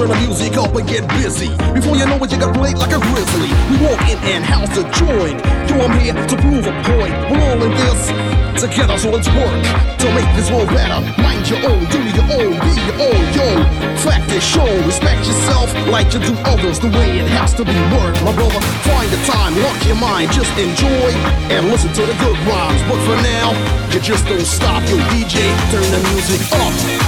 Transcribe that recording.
Turn the music up and get busy. Before you know it, you got played like a grizzly. We walk in and house the joint. Yo, I'm here to prove a point. We're all in this together, so let's work to make this world better. Mind your own, do your own, be your own, yo. Practice, show, respect yourself like you do others the way it has to be worked. My brother, find the time, lock your mind, just enjoy and listen to the good rhymes. But for now, you just don't stop. Yo, DJ, turn the music up.